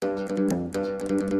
A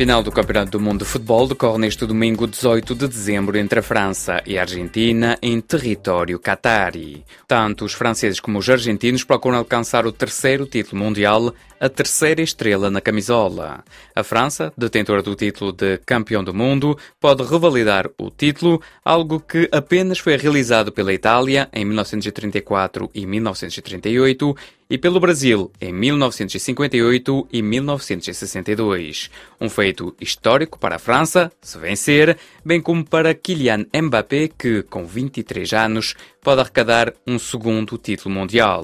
final do Campeonato do Mundo de Futebol decorre neste domingo 18 de dezembro entre a França e a Argentina em território catari. Tanto os franceses como os argentinos procuram alcançar o terceiro título mundial, a terceira estrela na camisola. A França, detentora do título de campeão do mundo, pode revalidar o título, algo que apenas foi realizado pela Itália em 1934 e 1938 e pelo Brasil em 1958 e 1962. Um feito histórico para a França, se vencer, bem como para Kylian Mbappé, que, com 23 anos, pode arrecadar um segundo título mundial.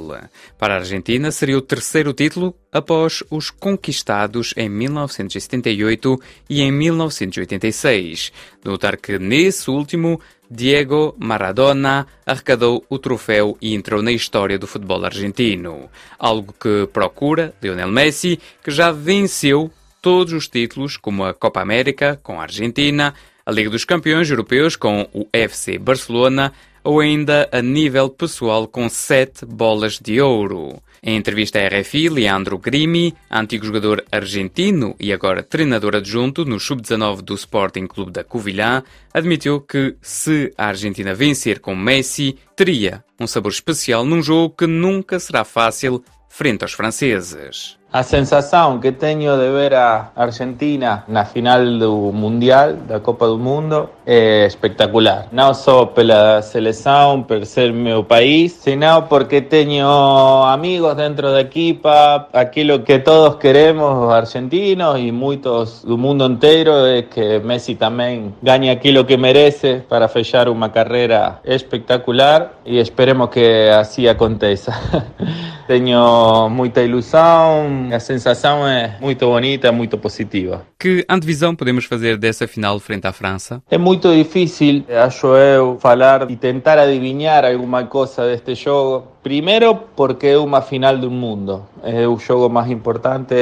Para a Argentina, seria o terceiro título após os conquistados em 1978 e em 1986. Notar que nesse último Diego Maradona arrecadou o troféu e entrou na história do futebol argentino. Algo que procura Lionel Messi, que já venceu todos os títulos, como a Copa América com a Argentina, a Liga dos Campeões Europeus com o FC Barcelona ou ainda a nível pessoal com sete bolas de ouro. Em entrevista à RFI, Leandro Grimi, antigo jogador argentino e agora treinador adjunto no Sub-19 do Sporting Clube da Covilhã, admitiu que se a Argentina vencer com Messi, teria um sabor especial num jogo que nunca será fácil frente aos franceses. A sensação que tenho de ver a Argentina na final do Mundial, da Copa do Mundo, é espectacular. Não só pela seleção, por ser meu país, sino porque tenho amigos dentro da equipa. Aquilo que todos queremos, argentinos e muitos do mundo inteiro, é que Messi também ganhe aquilo que merece para fechar uma carreira espectacular e esperemos que assim aconteça. tenho muita ilusão a sensação é muito bonita, muito positiva. Que antevisão podemos fazer dessa final frente à França? É muito difícil, acho eu, falar e tentar adivinhar alguma coisa deste jogo. Primeiro porque é uma final do mundo. É o jogo mais importante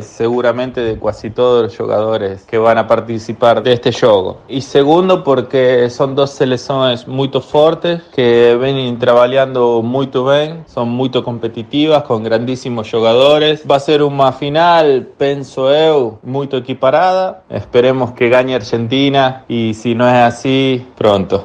seguramente de quase todos os jogadores que vão participar deste jogo. E segundo porque são duas seleções muito fortes que vêm trabalhando muito bem, são muito competitivas, com grandíssimos jogadores. Vai ser uma final, penso eu, muito equiparada. Esperemos que ganhe a Argentina e se não é assim, pronto.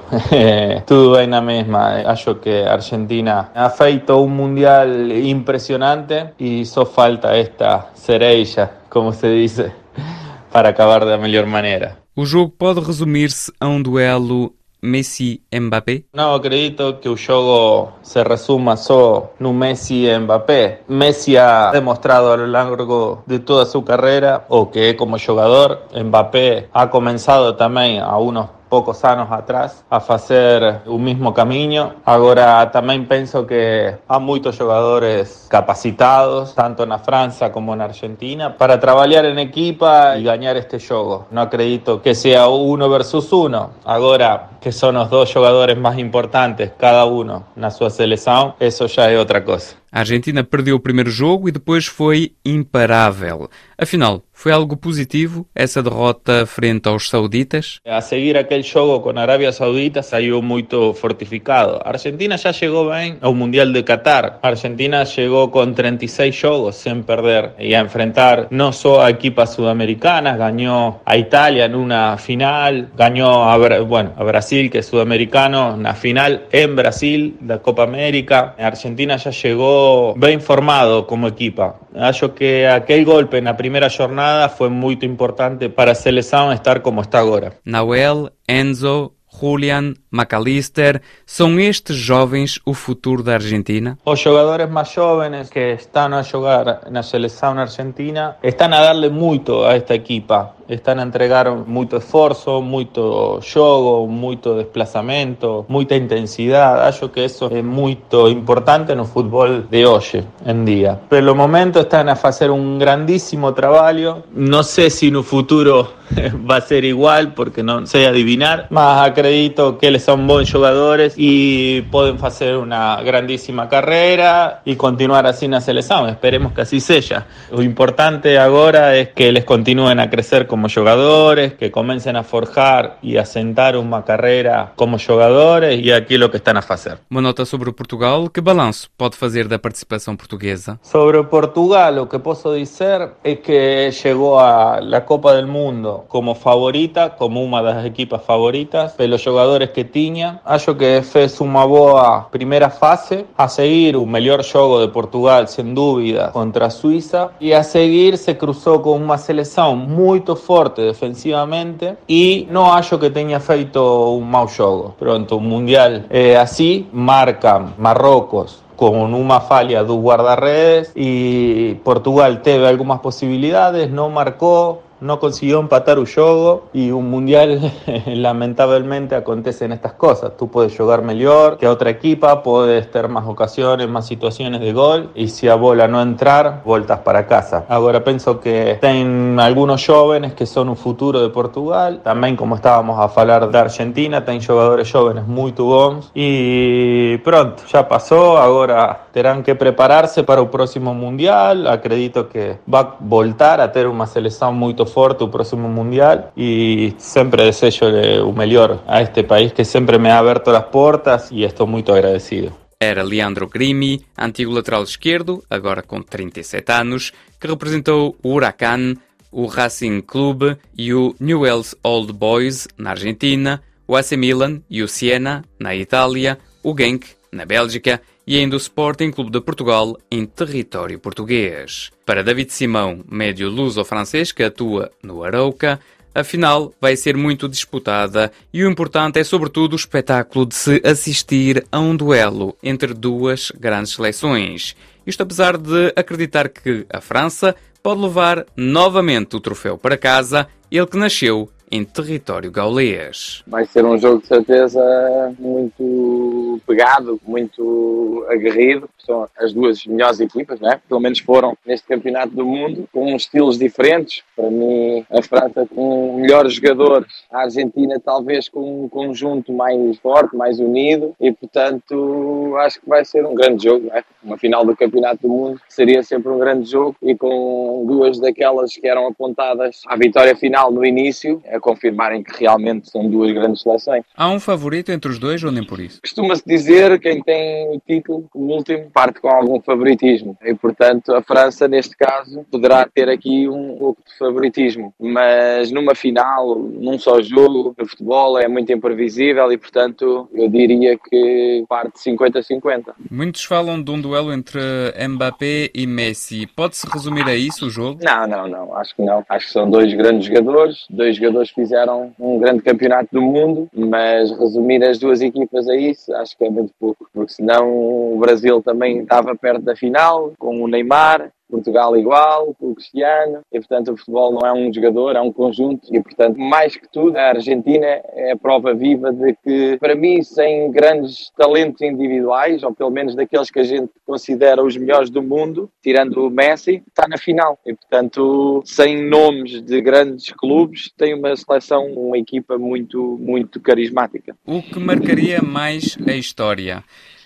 Tudo bem na mesma. Acho que a Argentina feito um mundial impressionante e só falta esta cereja, como se diz, para acabar da melhor maneira. O jogo pode resumir-se a um duelo Messi-Mbappé? Não acredito que o jogo se resuma só no Messi e Mbappé. Messi ha demonstrado a lo largo de toda sua carreira o que como jogador. Mbappé ha começado também a unos pocos anos atrás a fazer o mesmo caminho. Agora também penso que há muitos jogadores capacitados, tanto na França como na Argentina, para trabalhar em equipa e ganhar este jogo. Não acredito que seja uno versus uno. Agora que são os dois jogadores mais importantes, cada um na sua seleção, isso já é outra coisa. A Argentina perdeu o primeiro jogo e depois foi imparável. Afinal, foi algo positivo essa derrota frente aos sauditas? A seguir aquele jogo com a Arábia Saudita saiu muito fortificado. A Argentina já chegou bem ao Mundial de Qatar. A Argentina chegou com 36 jogos sem perder e a enfrentar não só a equipas sudamericanas, ganhou a Itália numa final, ganhou a, bueno, a Brasil, que é sudamericano, na final em Brasil da Copa América. A Argentina já chegou bem formado como equipa. Acho que aquele golpe na primeira jornada foi muito importante para a seleção estar como está agora. Nahuel, Enzo, Julian, McAllister, são estes jovens o futuro da Argentina? Os jogadores mais jovens que estão a jogar na seleção argentina estão a darle muito a esta equipa. Estão a entregar muito esforço, muito jogo, muito desplazamento, muita intensidade. Acho que isso é muito importante no futebol de hoje em dia. Pelo momento estão a fazer um grandíssimo trabalho. Não sei se no futuro va a ser igual porque no sé adivinar, más acredito que eles son bons jogadores y pueden hacer una grandísima carrera y continuar así en la selección. Esperemos que así sea. Lo importante ahora es que les continúen a crecer como jugadores, que comiencen a forjar y a sentar una carrera como jugadores y aquí lo que están a hacer. Uma nota sobre Portugal, que balanço pode fazer da participação portuguesa? Sobre Portugal, lo que puedo decir es que llegó a la Copa del Mundo como favorita, como una de las equipas favoritas, de los jugadores que tenía. Acho que fez uma boa primeira fase, a seguir o melhor jogo de Portugal, sem dúvida, contra a Suíça, e a seguir se cruzou com uma seleção muito forte defensivamente e não acho que tenha feito um mau jogo. Pronto, o Mundial é assim, marca Marrocos, com uma falha do guarda-redes e Portugal teve algumas possibilidades, não marcou, no consiguió empatar juego y un mundial lamentablemente acontecen estas cosas. Tú puedes jugar mejor que otra equipa, puedes tener más ocasiones, más situaciones de gol y si a bola no entrar, voltas para casa. Ahora pienso que tienen algunos jóvenes que son un futuro de Portugal, también como estábamos a hablar de Argentina, tienen jugadores jóvenes muy bons y pronto, ya pasó, ahora tendrán que prepararse para el próximo mundial, acredito que va a voltar a tener una selección muy forte o próximo Mundial e sempre desejo o melhor a este país que sempre me ha aberto as portas e estou muito agradecido. Era Leandro Grimi, antigo lateral esquerdo, agora com 37 anos, que representou o Huracan, o Racing Clube e o Newell's Old Boys na Argentina, o AC Milan e o Siena na Itália, o Genk na Bélgica e ainda o Sporting Clube de Portugal em território português. Para David Simão, médio luso-francês que atua no Arauca, a final vai ser muito disputada e o importante é, sobretudo, o espetáculo de se assistir a um duelo entre duas grandes seleções. Isto apesar de acreditar que a França pode levar novamente o troféu para casa, ele que nasceu em território gaulês. Vai ser um jogo de certeza muito pegado, muito aguerrido. São as duas melhores equipas, né? pelo menos foram neste campeonato do mundo, com estilos diferentes. Para mim, a França com melhores jogadores, a Argentina talvez com um conjunto mais forte, mais unido e, portanto, acho que vai ser um grande jogo. Né? Uma final do campeonato do mundo seria sempre um grande jogo e com duas daquelas que eram apontadas à vitória final no início, confirmarem que realmente são duas grandes seleções. Há um favorito entre os dois ou nem por isso? Costuma-se dizer quem tem o título, o último, parte com algum favoritismo. E, portanto, a França, neste caso, poderá ter aqui um pouco de favoritismo. Mas numa final, num só jogo, o futebol é muito imprevisível e, portanto, eu diria que parte 50-50. Muitos falam de um duelo entre Mbappé e Messi. Pode-se resumir a isso o jogo? Não, não, não. Acho que não. Acho que são dois grandes jogadores, dois jogadores fizeram um grande campeonato do mundo, mas resumir as duas equipas a isso acho que é muito pouco, porque senão o Brasil também estava perto da final, com o Neymar, Portugal igual, o Cristiano, e portanto o futebol não é um jogador, é um conjunto, e portanto, mais que tudo, a Argentina é a prova viva de que, para mim, sem grandes talentos individuais, ou pelo menos daqueles que a gente considera os melhores do mundo, tirando o Messi, está na final. E portanto, sem nomes de grandes clubes, tem uma seleção, uma equipa muito, muito carismática. O que marcaria mais a história?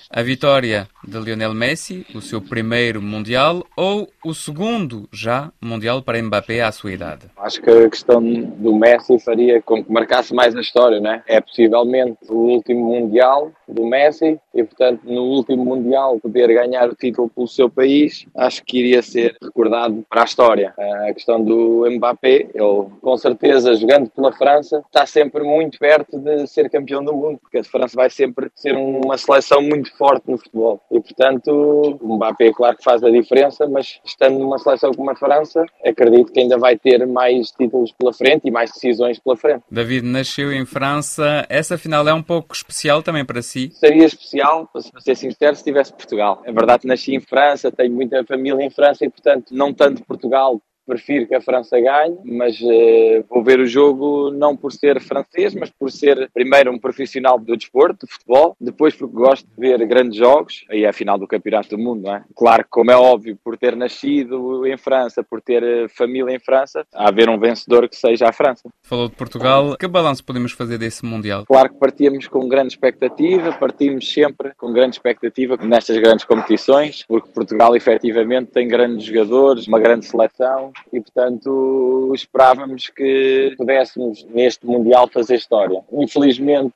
A vitória de Lionel Messi, o seu primeiro Mundial, ou o segundo já Mundial para Mbappé à sua idade? Acho que a questão do Messi faria com que marcasse mais a história, né? É possivelmente o último Mundial do Messi e, portanto, no último Mundial poder ganhar o título pelo seu país, acho que iria ser recordado para a história. A questão do Mbappé, ele com certeza jogando pela França, está sempre muito perto de ser campeão do mundo, porque a França vai sempre ser uma seleção muito forte no futebol. E, portanto, o Mbappé, claro que faz a diferença, mas estando numa seleção como a França, acredito que ainda vai ter mais títulos pela frente e mais decisões pela frente. David nasceu em França. Essa final é um pouco especial também para si? Seria especial, para ser sincero, se tivesse Portugal. É verdade que nasci em França, tenho muita família em França e, portanto, não tanto Portugal prefiro que a França ganhe, mas uh, vou ver o jogo não por ser francês, mas por ser primeiro um profissional do desporto, de futebol, depois porque gosto de ver grandes jogos, aí é a final do Campeonato do Mundo, não é? Claro como é óbvio, por ter nascido em França, por ter eh, família em França, há haver um vencedor que seja a França. Falou de Portugal, que balanço podemos fazer desse Mundial? Claro que partíamos com grande expectativa, partimos sempre com grande expectativa nestas grandes competições, porque Portugal efetivamente tem grandes jogadores, uma grande seleção e, portanto, esperávamos que pudéssemos neste Mundial fazer história. Infelizmente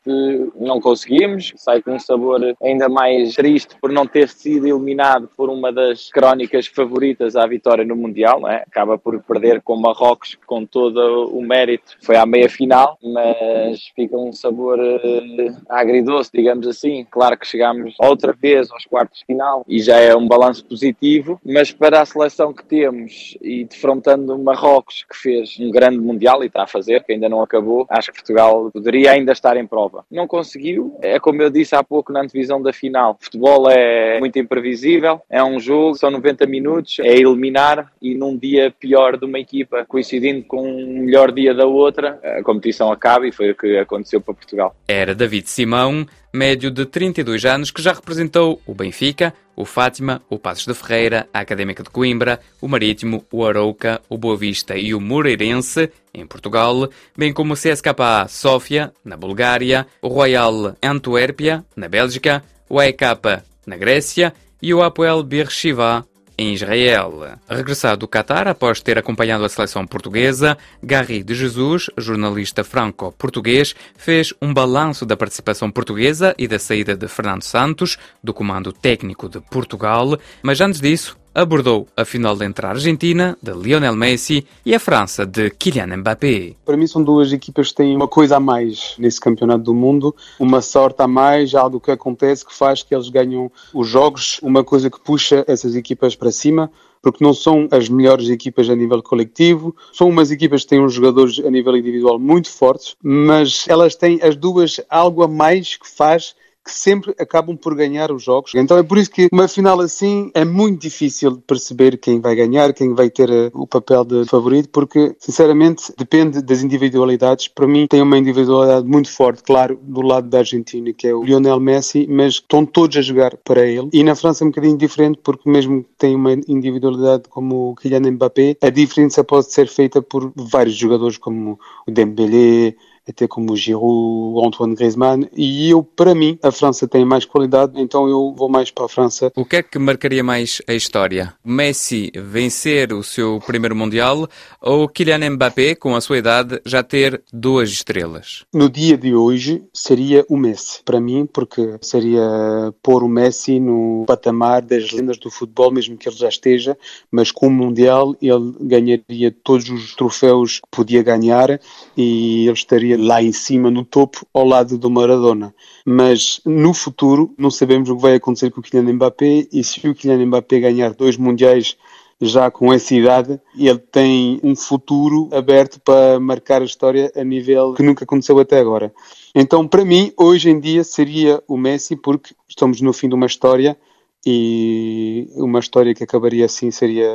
não conseguimos, sai com um sabor ainda mais triste por não ter sido eliminado por uma das crónicas favoritas à vitória no Mundial, é? acaba por perder com Marrocos com todo o mérito, foi à meia final, mas fica um sabor uh, agridoce, digamos assim. Claro que chegámos outra vez aos quartos de final e já é um balanço positivo, mas para a seleção que temos e defrontando Marrocos, que fez um grande Mundial e está a fazer, que ainda não acabou, acho que Portugal poderia ainda estar em prova. Não conseguiu, é como eu disse há pouco na antevisão da final. O futebol é muito imprevisível, é um jogo, são 90 minutos, é eliminar e num dia pior de uma equipa, coincidindo com um melhor dia da outra, a competição acaba e foi o que aconteceu para Portugal. Era David Simão, médio de 32 anos, que já representou o Benfica, o Fátima, o Passos de Ferreira, a Académica de Coimbra, o Marítimo, o Arouca, o Boa Vista e o Moreirense, em Portugal, bem como o CSKA Sofia, na Bulgária, o Royal Antuérpia, na Bélgica, o AEK na Grécia e o Apoel Beersheba, em Israel. Regressado do Qatar após ter acompanhado a seleção portuguesa, Gary de Jesus, jornalista franco-português, fez um balanço da participação portuguesa e da saída de Fernando Santos, do comando técnico de Portugal, mas antes disso, abordou a final entre a Argentina, de Lionel Messi, e a França, de Kylian Mbappé. Para mim são duas equipas que têm uma coisa a mais nesse campeonato do mundo, uma sorte a mais, algo que acontece que faz que eles ganham os jogos, uma coisa que puxa essas equipas para cima, porque não são as melhores equipas a nível coletivo, são umas equipas que têm uns jogadores a nível individual muito fortes, mas elas têm as duas algo a mais que faz que sempre acabam por ganhar os jogos. Então é por isso que uma final assim é muito difícil perceber quem vai ganhar, quem vai ter eh, o papel de favorito, porque sinceramente depende das individualidades. Para mim tem uma individualidade muito forte, claro, do lado da Argentina, que é o Lionel Messi, mas estão todos a jogar para ele. E na França é um bocadinho diferente, porque mesmo que tem uma individualidade como o Kylian Mbappé, a diferença pode ser feita por vários jogadores como o Dembélé, até como o Giroud, o Antoine Griezmann, e eu, para mim, a França tem mais qualidade, então eu vou mais para a França. O que é que marcaria mais a história? Messi vencer o seu primeiro Mundial ou Kylian Mbappé, com a sua idade, já ter duas estrelas? No dia de hoje, seria o Messi, para mim, porque seria pôr o Messi no patamar das lendas do futebol, mesmo que ele já esteja, mas com o Mundial ele ganharia todos os troféus que podia ganhar e ele estaria lá em cima no topo ao lado do Maradona. Mas no futuro não sabemos o que vai acontecer com o Kylian Mbappé e se o Kylian Mbappé ganhar dois mundiais já com essa idade, ele tem um futuro aberto para marcar a história a nível que nunca aconteceu até agora. Então, para mim, hoje em dia seria o Messi, porque estamos no fim de uma história e uma história que acabaria assim seria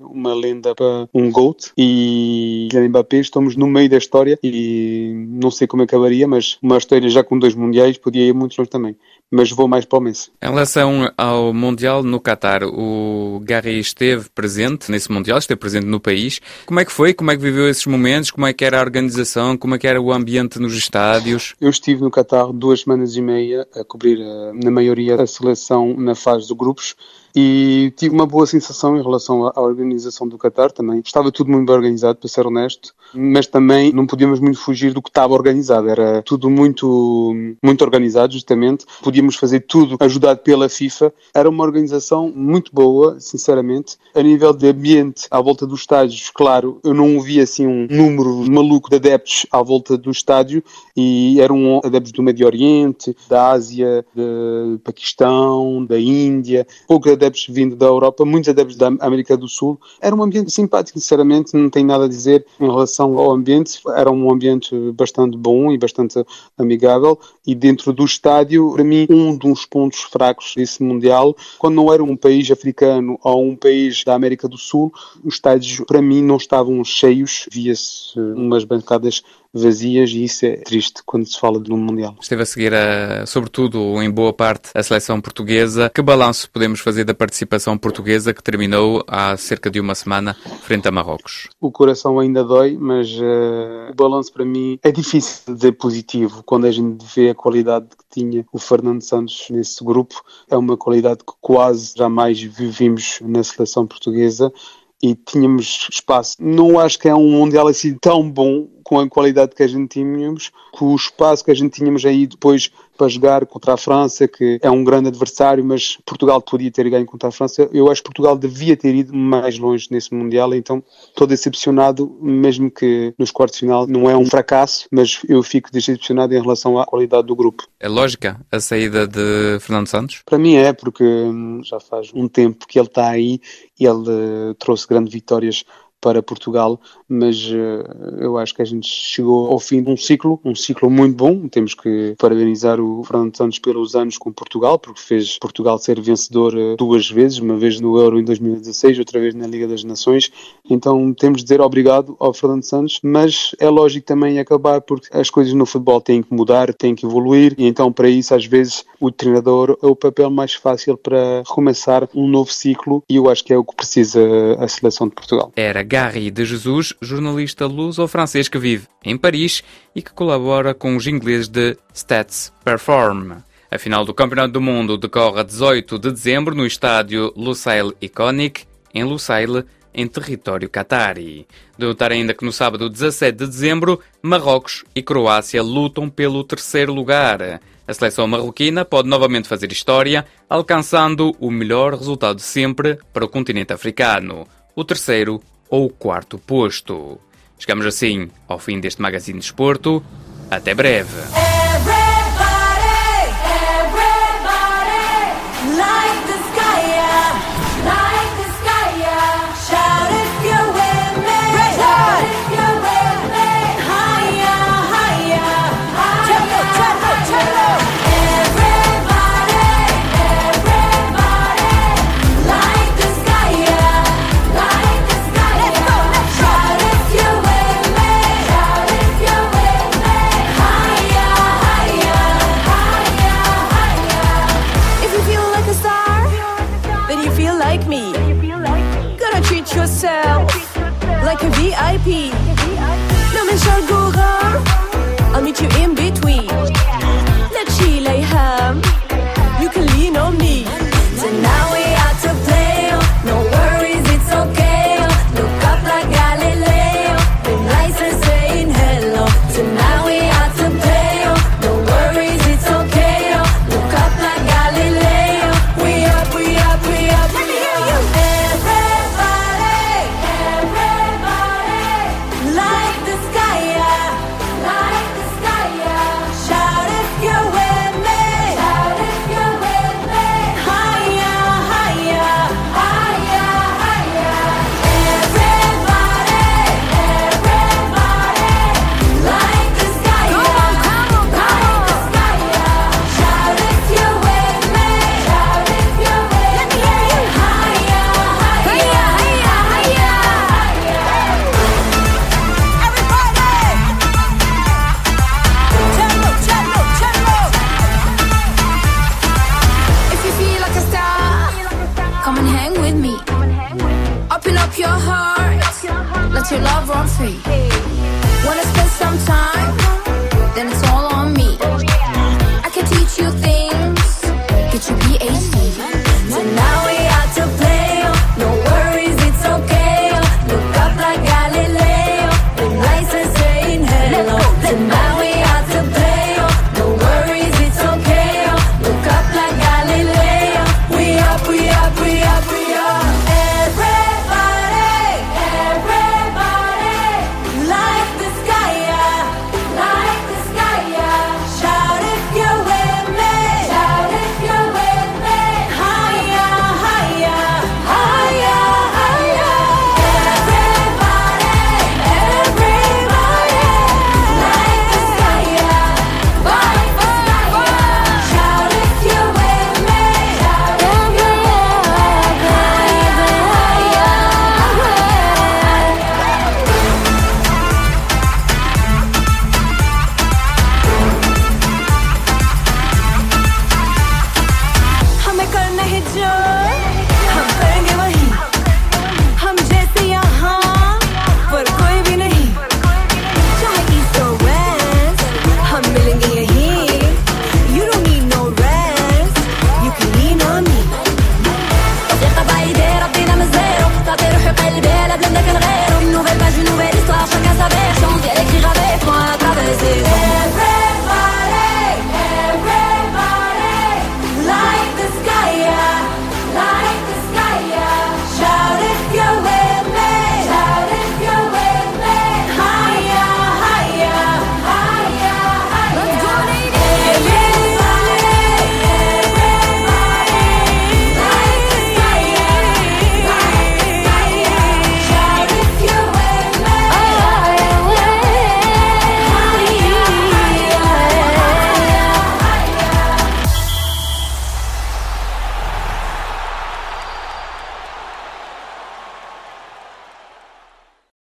uma lenda para um GOAT e Kylian Mbappé estamos no meio da história e não sei como acabaria, mas uma história já com dois mundiais podia ir muito longe também mas vou mais para o Messi. Em relação ao Mundial no Qatar, o Gary esteve presente nesse Mundial, esteve presente no país. Como é que foi? Como é que viveu esses momentos? Como é que era a organização? Como é que era o ambiente nos estádios? Eu estive no Qatar duas semanas e meia a cobrir, eh, na maioria, a seleção na fase de grupos e tive uma boa sensação em relação à organização do Qatar também. Estava tudo muito bem organizado, para ser honesto, mas também não podíamos muito fugir do que estava organizado. Era tudo muito, muito organizado, justamente. Podíamos fazer tudo ajudado pela FIFA. Era uma organização muito boa, sinceramente. A nível de ambiente à volta dos estádios, claro, eu não vi assim um número maluco de adeptos à volta do estádio e eram adeptos do Médio Oriente, da Ásia, do Paquistão, da Índia, poucos adeptos vindo da Europa, muitos adeptos da América do Sul. Era um ambiente simpático, sinceramente, não tem nada a dizer em relação ao ambiente. Era um ambiente bastante bom e bastante amigável. E dentro do estádio, para mim, um dos pontos fracos desse Mundial, quando não era um país africano ou um país da América do Sul, os estádios, para mim, não estavam cheios, via-se umas bancadas vazias e isso é triste quando se fala de um Mundial. Esteve a seguir, a, sobretudo, em boa parte, a seleção portuguesa. Que balanço podemos fazer da participação portuguesa que terminou há cerca de uma semana frente a Marrocos? O coração ainda dói, mas uh, o balanço para mim é difícil de dizer positivo quando a gente vê a qualidade que tinha o Fernando Santos nesse grupo. É uma qualidade que quase jamais vivimos na seleção portuguesa e tínhamos espaço. Não acho que é um Mundial assim tão bom com a qualidade que a gente tínhamos, com o espaço que a gente tínhamos aí depois para jogar contra a França, que é um grande adversário, mas Portugal podia ter ganho contra a França. Eu acho que Portugal devia ter ido mais longe nesse Mundial, então estou decepcionado, mesmo que nos quartos de final não é um fracasso, mas eu fico decepcionado em relação à qualidade do grupo. É lógica a saída de Fernando Santos? Para mim é, porque hum, já faz um tempo que ele está aí e ele uh, trouxe grandes vitórias para Portugal, mas uh, eu acho que a gente chegou ao fim de um ciclo, um ciclo muito bom. Temos que parabenizar o Fernando Santos pelos anos com Portugal, porque fez Portugal ser vencedor uh, duas vezes, uma vez no Euro em 2016, outra vez na Liga das Nações. Então temos de dizer obrigado ao Fernando Santos, mas é lógico também acabar porque as coisas no futebol têm que mudar, têm que evoluir, e então para isso às vezes o treinador é o papel mais fácil para recomeçar um novo ciclo e eu acho que é o que precisa a seleção de Portugal. Era Gary de Jesus, jornalista luso-francês que vive em Paris e que colabora com os ingleses de Stats Perform. A final do Campeonato do Mundo decorre a 18 de dezembro no estádio Lusail Iconic, em Lusail, em território catari. De notar ainda que no sábado 17 de dezembro, Marrocos e Croácia lutam pelo terceiro lugar. A seleção marroquina pode novamente fazer história, alcançando o melhor resultado sempre para o continente africano, o terceiro ou quarto posto. Chegamos assim ao fim deste Magazine de Esporto. Até breve.